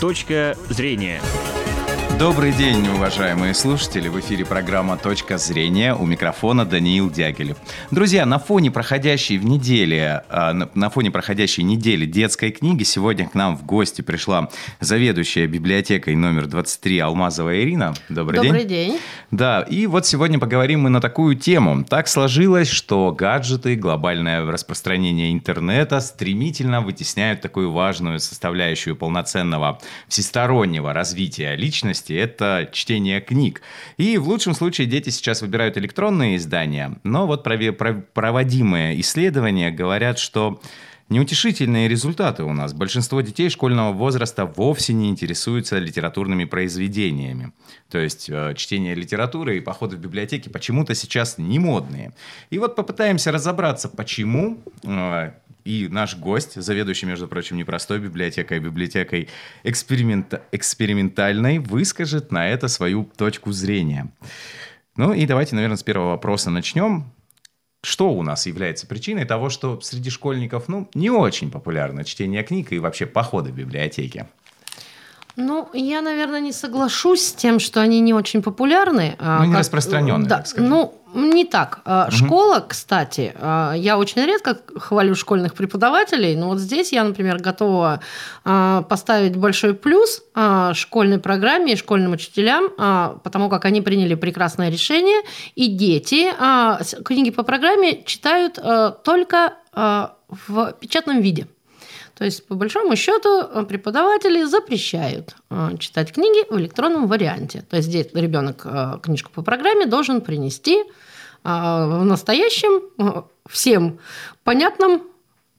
Точка зрения. Добрый день, уважаемые слушатели. В эфире программа «Точка зрения». У микрофона Даниил Дягилев. Друзья, на фоне проходящей в неделе, а, на фоне проходящей недели детской книги сегодня к нам в гости пришла заведующая библиотекой номер 23 Алмазова Ирина. Добрый, Добрый день. день. Да, и вот сегодня поговорим мы на такую тему. Так сложилось, что гаджеты, глобальное распространение интернета стремительно вытесняют такую важную составляющую полноценного всестороннего развития личности, деятельности – это чтение книг. И в лучшем случае дети сейчас выбирают электронные издания, но вот проводимые исследования говорят, что Неутешительные результаты у нас. Большинство детей школьного возраста вовсе не интересуются литературными произведениями. То есть э, чтение литературы и походы в библиотеки почему-то сейчас не модные. И вот попытаемся разобраться, почему э, и наш гость, заведующий, между прочим, не простой библиотекой, а библиотекой эксперимент... экспериментальной, выскажет на это свою точку зрения. Ну и давайте, наверное, с первого вопроса начнем. Что у нас является причиной того, что среди школьников ну, не очень популярно чтение книг и вообще походы в библиотеки? Ну, я, наверное, не соглашусь с тем, что они не очень популярны. А ну, не как... распространенные, да, так сказать. Ну, не так. Угу. Школа, кстати, а, я очень редко хвалю школьных преподавателей, но вот здесь я, например, готова поставить большой плюс школьной программе и школьным учителям, потому как они приняли прекрасное решение, и дети книги по программе читают только в печатном виде. То есть, по большому счету, э, преподаватели запрещают э, читать книги в электронном варианте. То есть, здесь ребенок э, книжку по программе должен принести в настоящем, всем понятном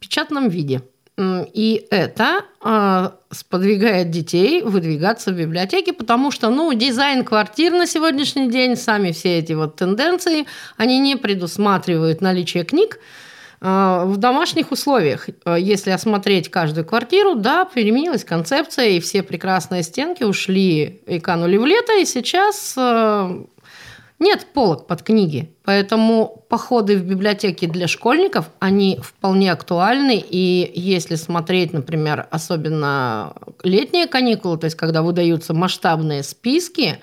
печатном виде. И это сподвигает детей выдвигаться в библиотеки, потому что ну, дизайн квартир на сегодняшний день, сами все эти вот тенденции, они не предусматривают наличие книг, в домашних условиях, а, если осмотреть каждую квартиру, да, переменилась концепция, и все прекрасные стенки ушли и канули в лето, и сейчас а, нет полок под книги. Поэтому походы в библиотеки для школьников, они вполне актуальны. И если смотреть, например, особенно летние каникулы, то есть когда выдаются масштабные списки,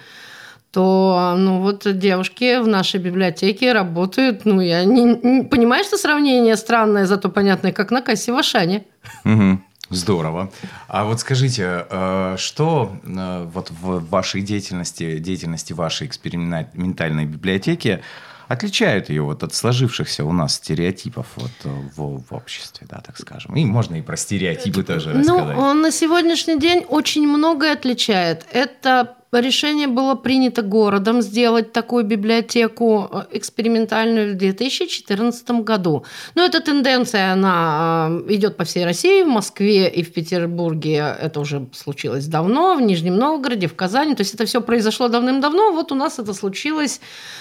то ну вот девушки в нашей библиотеке работают, ну я не, не понимаю, что сравнение странное, зато понятное, как на кассе в Ашане. Угу. Здорово. А вот скажите, э, что э, вот в вашей деятельности, деятельности вашей экспериментальной библиотеки отличает ее вот от сложившихся у нас стереотипов вот э, в, в обществе, да, так скажем. И можно и про стереотипы тоже ну, рассказать. Ну, на сегодняшний день очень многое отличает. Это решение было принято городом сделать такую библиотеку э, экспериментальную в 2014 году. Но эта тенденция, она э, идет по всей России, в Москве и в Петербурге это уже случилось давно, в Нижнем Новгороде, в Казани. То есть это все произошло давным-давно, вот у нас это случилось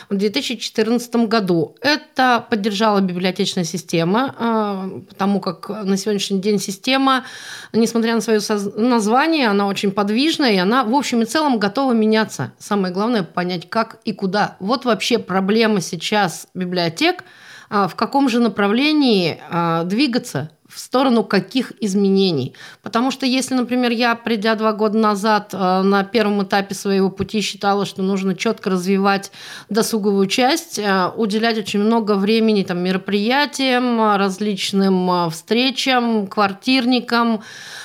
в 2014 году. Это поддержала библиотечная система, э, потому как на сегодняшний день система, несмотря на свое название, она очень подвижная, и она в общем и целом готова готова меняться. Самое главное понять, как и куда. Вот вообще проблема сейчас библиотек, а, в каком же направлении а, двигаться, в сторону каких изменений. Потому что если, например, я, придя два года назад а, на первом этапе своего пути считала, что нужно четко развивать досуговую часть, уделять очень много времени там, мероприятиям, различным встречам, квартирникам,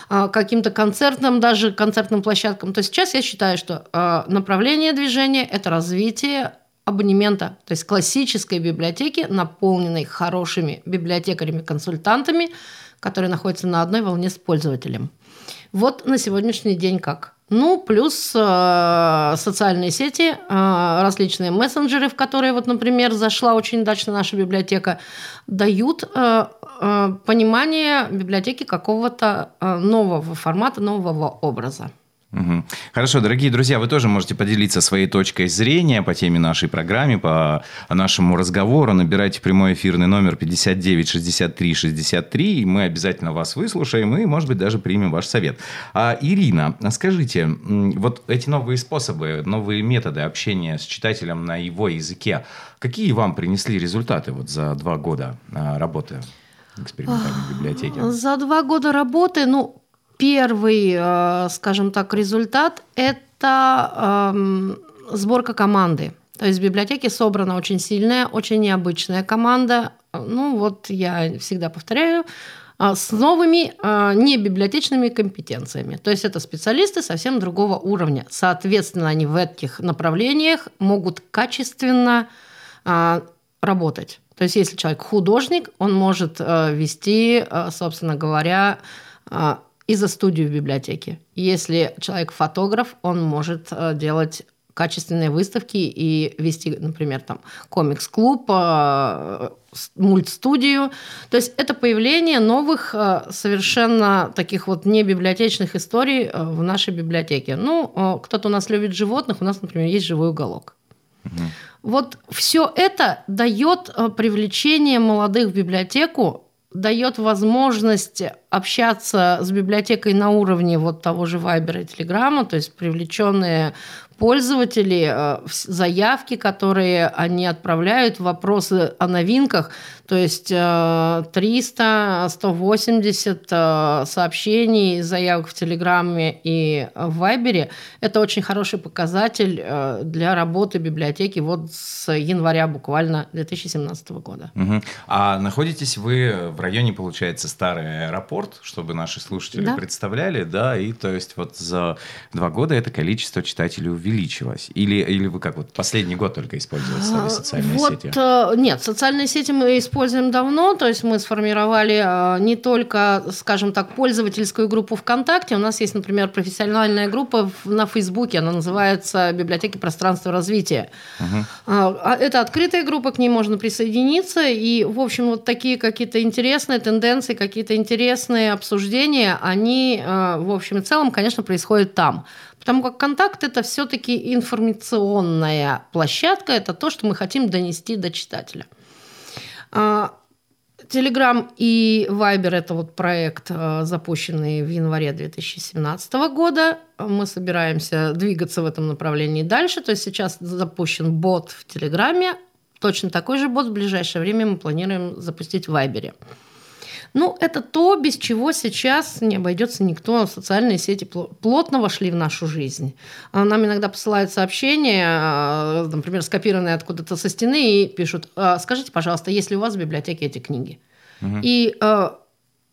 каким-то концертным, даже концертным площадкам. То сейчас я считаю, что направление движения – это развитие абонемента, то есть классической библиотеки, наполненной хорошими библиотекарями-консультантами, которые находятся на одной волне с пользователем. Вот на сегодняшний день как. Ну, плюс э, социальные сети, э, различные мессенджеры, в которые, вот, например, зашла очень удачно наша библиотека, дают э, Э, понимание библиотеки какого-то э, нового формата, нового образа. Угу. Хорошо, дорогие друзья, вы тоже можете поделиться своей точкой зрения по теме нашей программы, по нашему разговору. Набирайте прямой эфирный номер 59 63 63, и мы обязательно вас выслушаем и, может быть, даже примем ваш совет. А, Ирина, скажите, вот эти новые способы, новые методы общения с читателем на его языке, какие вам принесли результаты вот за два года а, работы? экспериментальной библиотеки? За два года работы, ну, первый, э, скажем так, результат – это эм, сборка команды. То есть в библиотеке собрана очень сильная, очень необычная команда. Ну вот я всегда повторяю, а, с новыми а, не библиотечными компетенциями. То есть это специалисты совсем другого уровня. Соответственно, они в этих направлениях могут качественно работать. То есть если человек художник, он может вести, собственно говоря, из-за студию в библиотеке. Если человек фотограф, он может делать качественные выставки и вести, например, там комикс-клуб, а, мультстудию. То есть это появление новых а, совершенно таких вот не библиотечных историй в нашей библиотеке. Ну, кто-то у нас любит животных, у нас, например, есть живой уголок. Угу. Вот все это дает привлечение молодых в библиотеку, дает возможность общаться с библиотекой на уровне вот того же Вайбера и Телеграма, то есть привлеченные пользователи, э, заявки, которые они отправляют, вопросы о новинках, то есть 300, э, 180 э, сообщений, заявок в Телеграме и в Вайбере. Это очень хороший показатель для работы библиотеки вот с января буквально 2017 года. Угу. А находитесь вы в районе, получается, старый аэропорт, чтобы наши слушатели да. представляли, да, и то есть вот за два года это количество читателей увеличилось? Или, или вы как вот последний год только используете стали а, социальные вот, сети? Э, нет, социальные сети мы используем давно, то есть мы сформировали э, не только, скажем так, пользовательскую группу ВКонтакте, у нас есть, например, профессиональная группа на Фейсбуке, она называется «Библиотеки пространства развития». Угу. Это открытая группа, к ней можно присоединиться, и, в общем, вот такие какие-то интересные тенденции, какие-то интересные обсуждения, они, э, в общем и целом, конечно, происходят там. Потому как контакт это все-таки информационная площадка, это то, что мы хотим донести до читателя. Телеграм и Вайбер – это вот проект, а, запущенный в январе 2017 года. Мы собираемся двигаться в этом направлении дальше. То есть сейчас запущен бот в Телеграме. Точно такой же бот в ближайшее время мы планируем запустить в Вайбере. Ну, это то, без чего сейчас не обойдется никто. Социальные сети плотно вошли в нашу жизнь. А нам иногда посылают сообщения, а, например, скопированные откуда-то со стены, и пишут, «А, скажите, пожалуйста, есть ли у вас в библиотеке эти книги? Угу. И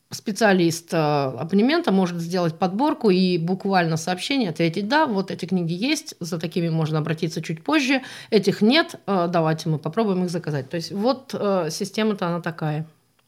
специалист абонемента может сделать подборку и буквально сообщение ответить, да, вот эти книги есть, за такими можно обратиться чуть позже, этих нет, давайте мы попробуем их заказать. То есть вот система-то она такая.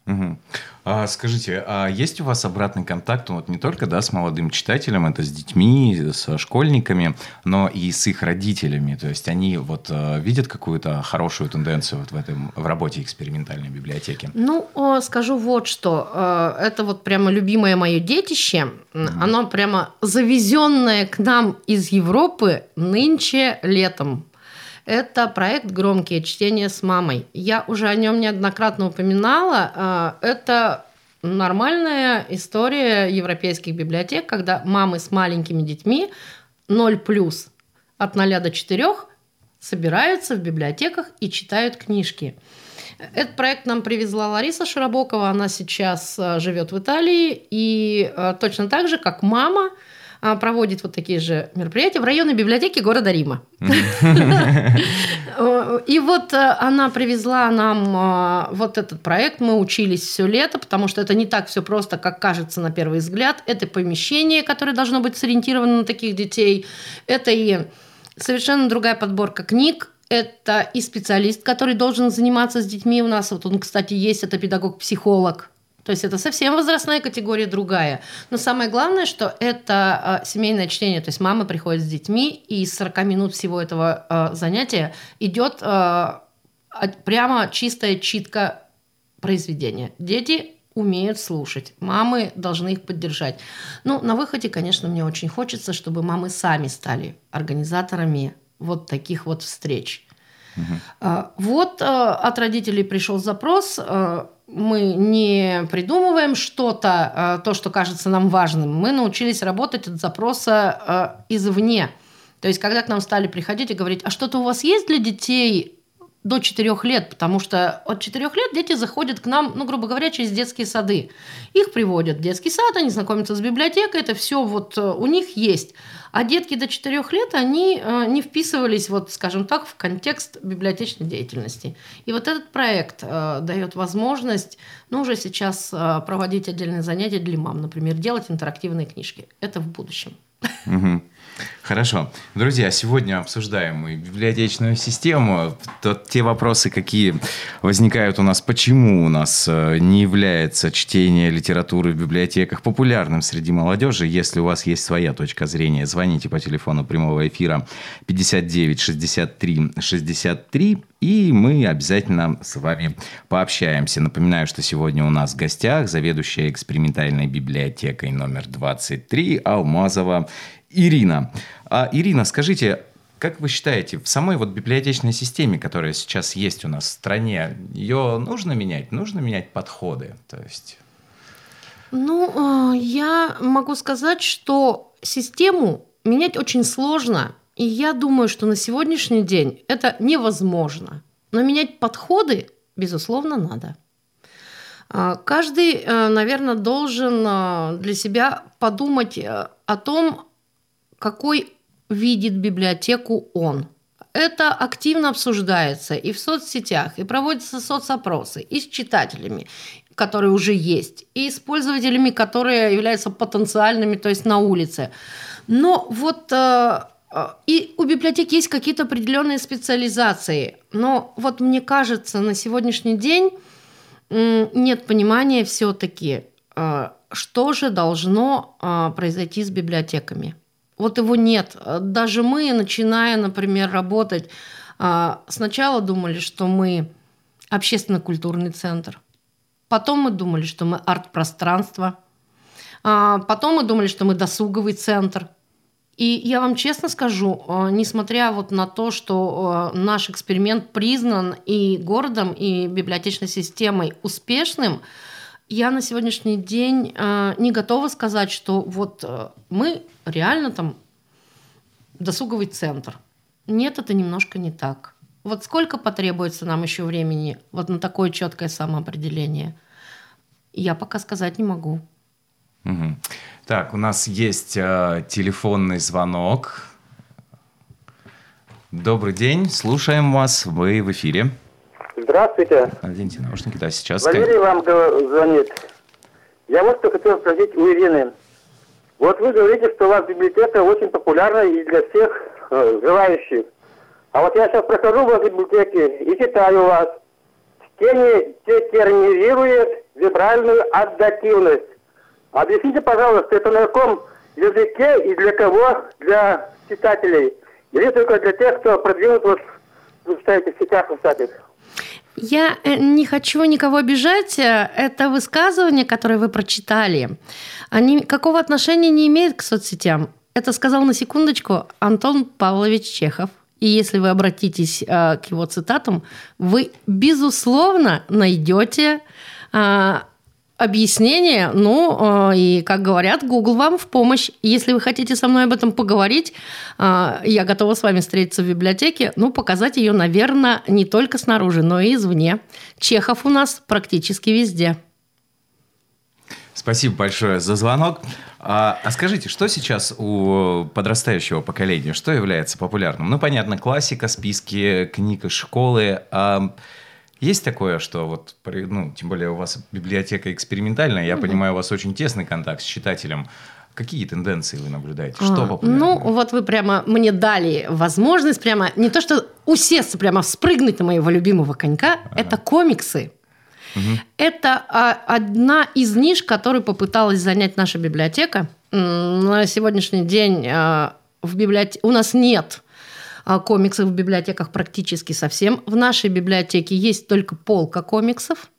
Угу. А, скажите, а есть у вас обратный контакт, вот не только да, с молодым читателем, это с детьми, со школьниками, но и с их родителями? То есть они вот э, видят какую-то хорошую тенденцию вот в, этом, в работе экспериментальной библиотеки? Ну, скажу вот что. Э, это вот прямо любимое мое детище. Угу. Оно прямо завезенное к нам из Европы нынче летом это проект «Громкие чтения с мамой». Я уже о нем неоднократно упоминала. А, это нормальная история европейских библиотек, когда мамы с маленькими детьми 0 плюс от 0 до 4 собираются в библиотеках и читают книжки. Этот проект нам привезла Лариса Широбокова. Она сейчас а, живет в Италии. И а, точно так же, как мама – проводит вот такие же мероприятия в районной библиотеке города Рима. И вот э, она привезла нам а, вот этот проект. Мы учились все лето, потому что это не так все просто, как кажется на первый взгляд. Это помещение, которое должно быть сориентировано на таких детей. Это и совершенно другая подборка книг, это и специалист, который должен заниматься с детьми у нас. Вот он, кстати, есть, это педагог-психолог, то есть это совсем возрастная категория другая. Но самое главное, что это э, семейное чтение. То есть мама приходит с детьми, и из 40 минут всего этого э, занятия идет э, прямо чистая читка произведения. Дети умеют слушать. Мамы должны их поддержать. Ну, на выходе, конечно, мне очень хочется, чтобы мамы сами стали организаторами вот таких вот встреч. Угу. Вот от родителей пришел запрос мы не придумываем что-то, э, то, что кажется нам важным. Мы научились работать от запроса э, извне. То есть, когда к нам стали приходить и говорить, а что-то у вас есть для детей до 4 лет, потому что от 4 лет дети заходят к нам, ну, грубо говоря, через детские сады. Их приводят в детский сад, они знакомятся с библиотекой, это все вот э, у них есть. А детки до 4 лет, они э, не вписывались, вот, скажем так, в контекст библиотечной деятельности. И вот этот проект э, дает возможность, ну, уже сейчас проводить отдельные занятия для мам, например, делать интерактивные книжки. Это в будущем. Хорошо. Друзья, сегодня обсуждаем мы библиотечную систему. Тот, те вопросы, какие возникают у нас, почему у нас э, не является чтение литературы в библиотеках популярным среди молодежи. Если у вас есть своя точка зрения, звоните по телефону прямого эфира 59 63 63 и мы обязательно с вами пообщаемся. Напоминаю, что сегодня у нас в гостях заведующая экспериментальной библиотекой номер 23 Алмазова Ирина. А, Ирина, скажите, как вы считаете, в самой вот библиотечной системе, которая сейчас есть у нас в стране, ее нужно менять? Нужно менять подходы? То есть... Ну, а, я могу сказать, что систему менять очень сложно, и я думаю, что на сегодняшний день это невозможно. Но менять подходы, безусловно, надо. А, каждый, наверное, должен для себя подумать о том, какой видит библиотеку он. Это активно обсуждается и в соцсетях, и проводятся соцопросы, и с читателями, которые уже есть, и с пользователями, которые являются потенциальными, то есть на улице. Но вот э, э, и у библиотек есть какие-то определенные специализации. Но вот мне кажется, на сегодняшний день нет понимания все-таки, э, что же должно произойти с библиотеками. Вот его нет. Даже мы, начиная, например, работать, а, сначала думали, что мы общественно-культурный центр. Потом мы думали, что мы арт-пространство. А, потом мы думали, что мы досуговый центр. И я вам честно скажу, а, несмотря вот на то, что наш эксперимент признан и городом, и библиотечной системой успешным, я на сегодняшний день э, не готова сказать, что вот э, мы реально там досуговый центр. Нет, это немножко не так. Вот сколько потребуется нам еще времени вот на такое четкое самоопределение, я пока сказать не могу. Угу. Так, у нас есть э, телефонный звонок. Добрый день, слушаем вас, вы в эфире. Здравствуйте. Наденьте наушники, да, сейчас. Валерий вам звонит. Я вот что хотел спросить у Ирины. Вот вы говорите, что у вас библиотека очень популярна и для всех э, желающих. А вот я сейчас прохожу в библиотеке и читаю вас. Чтение терминирует вибральную адаптивность. Объясните, пожалуйста, это на каком языке и для кого? Для читателей? Или только для тех, кто продвинут вот, вы читаете в сетях, в? Я э, не хочу никого обижать. Это высказывание, которое вы прочитали, они какого отношения не имеют к соцсетям. Это сказал на секундочку Антон Павлович Чехов. И если вы обратитесь э, к его цитатам, вы, безусловно, найдете э, объяснение, ну, э, и, как говорят, Google вам в помощь. Если вы хотите со мной об этом поговорить, э, я готова с вами встретиться в библиотеке, ну, показать ее, наверное, не только снаружи, но и извне. Чехов у нас практически везде. Спасибо большое за звонок. А, а скажите, что сейчас у подрастающего поколения, что является популярным? Ну, понятно, классика, списки книг из школы. А есть такое, что вот, ну, тем более у вас библиотека экспериментальная, я угу. понимаю, у вас очень тесный контакт с читателем. Какие тенденции вы наблюдаете? Что а, популярно? Ну, вот вы прямо мне дали возможность прямо не то что усесться, прямо спрыгнуть на моего любимого конька. Ага. Это комиксы. Угу. Это а, одна из ниш, которую попыталась занять наша библиотека. На сегодняшний день а, в библиотеке у нас нет комиксов в библиотеках практически совсем. В нашей библиотеке есть только полка комиксов.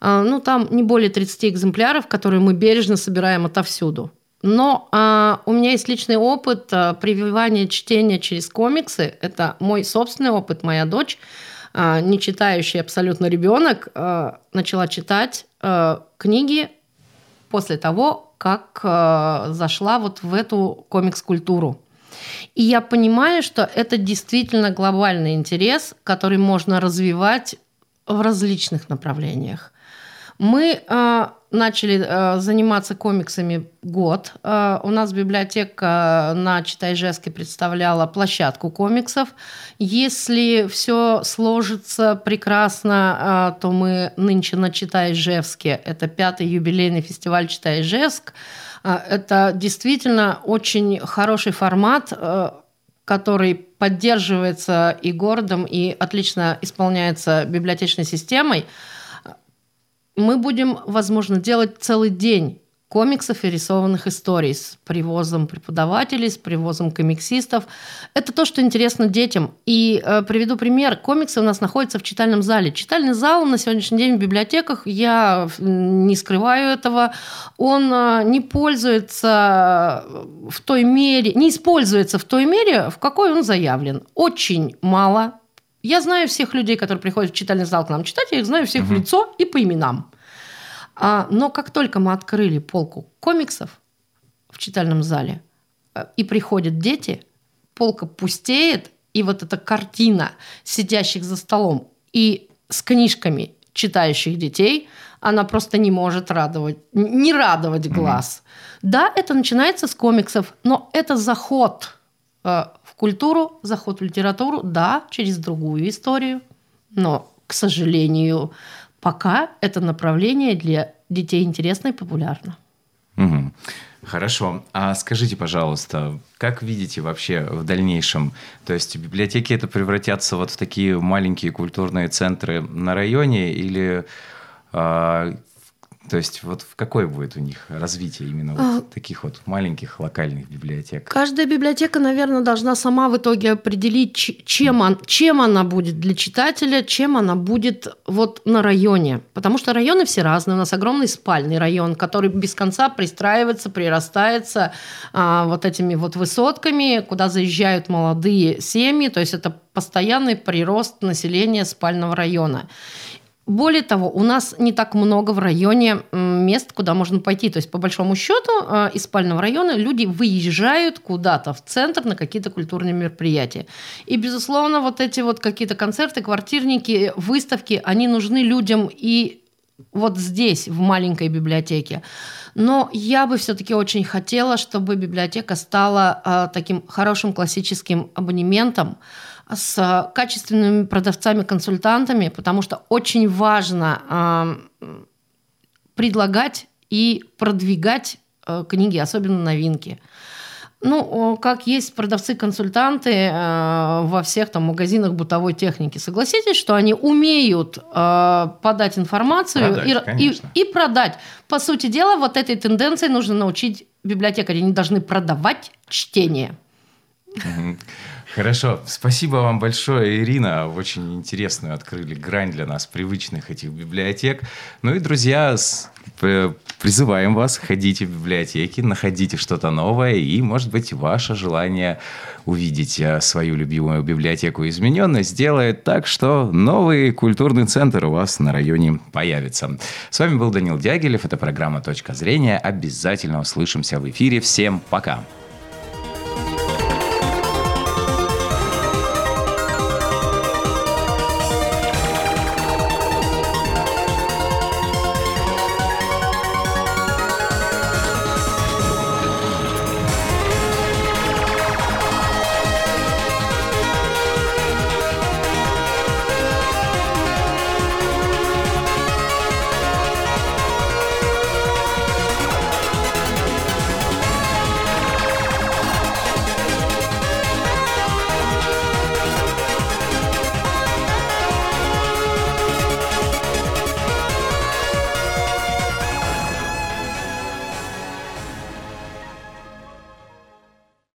А, ну, там не более 30 экземпляров, которые мы бережно собираем отовсюду. Но а, у меня есть личный опыт а, прививания чтения через комиксы. Это мой собственный опыт. Моя дочь, а, не читающий абсолютно ребенок, а, начала читать а, книги после того, как а, зашла вот в эту комикс-культуру. И я понимаю, что это действительно глобальный интерес, который можно развивать в различных направлениях. Мы э, начали э, заниматься комиксами год. Э, у нас библиотека на Читай-Жеске представляла площадку комиксов. Если все сложится прекрасно, э, то мы нынче на Читай-Жевске. Это пятый юбилейный фестиваль Читай-Жеск. Э, это действительно очень хороший формат, э, который поддерживается и городом, и отлично исполняется библиотечной системой – мы будем, возможно, делать целый день комиксов и рисованных историй с привозом преподавателей, с привозом комиксистов. Это то, что интересно детям. И э, приведу пример. Комиксы у нас находятся в читальном зале. Читальный зал на сегодняшний день в библиотеках, я не скрываю этого, он э, не пользуется в той мере, не используется в той мере, в какой он заявлен. Очень мало я знаю всех людей, которые приходят в читальный зал к нам читать, я их знаю всех угу. в лицо и по именам. А, но как только мы открыли полку комиксов в читальном зале, э, и приходят дети, полка пустеет, и вот эта картина сидящих за столом и с книжками читающих детей, она просто не может радовать, не радовать глаз. Mm-hmm. Да, это начинается с комиксов, но это заход э, культуру, заход в литературу, да, через другую историю. Но, к сожалению, пока это направление для детей интересно и популярно. Угу. Хорошо. А скажите, пожалуйста, как видите вообще в дальнейшем? То есть библиотеки это превратятся вот в такие маленькие культурные центры на районе или э, то есть вот в какое будет у них развитие именно вот а, таких вот маленьких локальных библиотек? Каждая библиотека, наверное, должна сама в итоге определить, чем, он, чем она будет для читателя, чем она будет вот на районе. Потому что районы все разные. У нас огромный спальный район, который без конца пристраивается, прирастается а, вот этими вот высотками, куда заезжают молодые семьи. То есть это постоянный прирост населения спального района. Более того, у нас не так много в районе мест, куда можно пойти. То есть, по большому счету, э, из спального района люди выезжают куда-то в центр на какие-то культурные мероприятия. И, безусловно, вот эти вот какие-то концерты, квартирники, выставки, они нужны людям и вот здесь, в маленькой библиотеке. Но я бы все-таки очень хотела, чтобы библиотека стала э, таким хорошим классическим абонементом, с качественными продавцами-консультантами, потому что очень важно предлагать и продвигать э, книги, особенно новинки. Ну, как есть продавцы-консультанты э, во всех там магазинах бытовой техники. Согласитесь, что они умеют э, подать информацию продать, и, и, и продать. По сути дела, вот этой тенденции нужно научить библиотекарей. Они должны продавать чтение. Хорошо, спасибо вам большое, Ирина. Очень интересную открыли грань для нас привычных этих библиотек. Ну и, друзья, с... призываем вас, ходите в библиотеки, находите что-то новое, и, может быть, ваше желание увидеть э, свою любимую библиотеку измененной сделает так, что новый культурный центр у вас на районе появится. С вами был Данил Дягилев, это программа «Точка зрения». Обязательно услышимся в эфире. Всем пока!